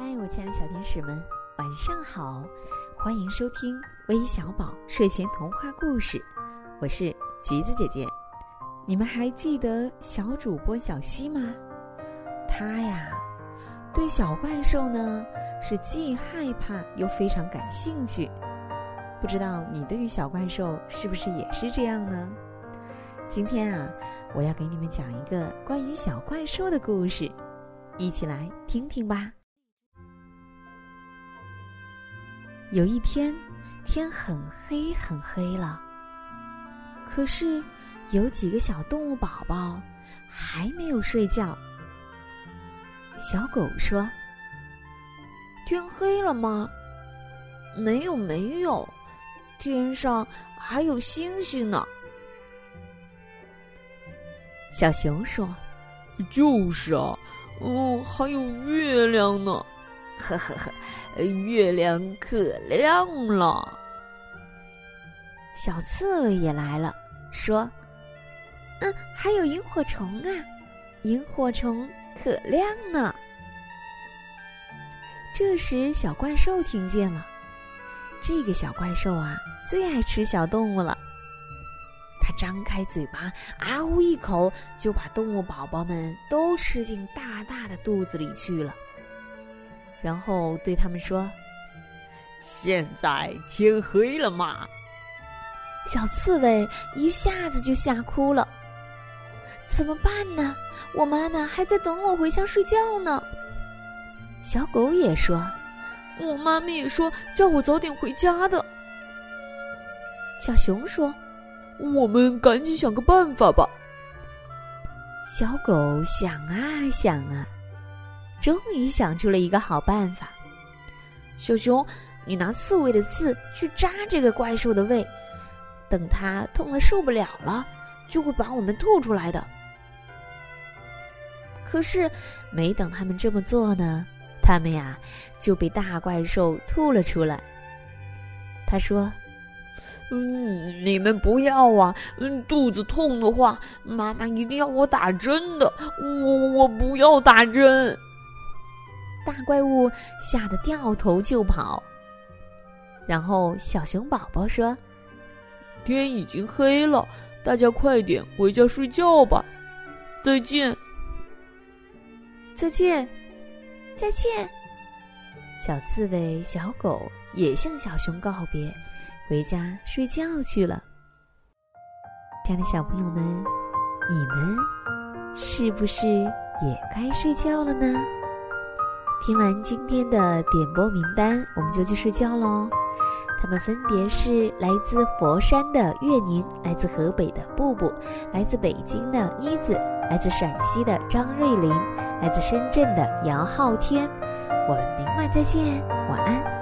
嗨，我亲爱的小天使们，晚上好！欢迎收听微小宝睡前童话故事，我是橘子姐姐。你们还记得小主播小溪吗？他呀，对小怪兽呢是既害怕又非常感兴趣。不知道你对于小怪兽是不是也是这样呢？今天啊，我要给你们讲一个关于小怪兽的故事，一起来听听吧。有一天，天很黑很黑了，可是有几个小动物宝宝还没有睡觉。小狗说：“天黑了吗？没有，没有，天上还有星星呢。”小熊说：“就是啊，哦，还有月亮呢。”呵呵呵。月亮可亮了，小刺猬也来了，说：“嗯，还有萤火虫啊，萤火虫可亮呢。”这时，小怪兽听见了，这个小怪兽啊，最爱吃小动物了。它张开嘴巴，啊呜一口，就把动物宝宝们都吃进大大的肚子里去了。然后对他们说：“现在天黑了嘛。”小刺猬一下子就吓哭了。怎么办呢？我妈妈还在等我回家睡觉呢。小狗也说：“我妈妈也说叫我早点回家的。”小熊说：“我们赶紧想个办法吧。”小狗想啊想啊。终于想出了一个好办法，小熊，你拿刺猬的刺去扎这个怪兽的胃，等它痛得受不了了，就会把我们吐出来的。可是，没等他们这么做呢，他们呀就被大怪兽吐了出来。他说：“嗯，你们不要啊！嗯，肚子痛的话，妈妈一定要我打针的。我我不要打针。”大怪物吓得掉头就跑。然后小熊宝宝说：“天已经黑了，大家快点回家睡觉吧。再见，再见，再见。”小刺猬、小狗也向小熊告别，回家睡觉去了。亲爱的小朋友们，你们是不是也该睡觉了呢？听完今天的点播名单，我们就去睡觉喽。他们分别是来自佛山的月宁，来自河北的布布，来自北京的妮子，来自陕西的张瑞林，来自深圳的姚昊天。我们明晚再见，晚安。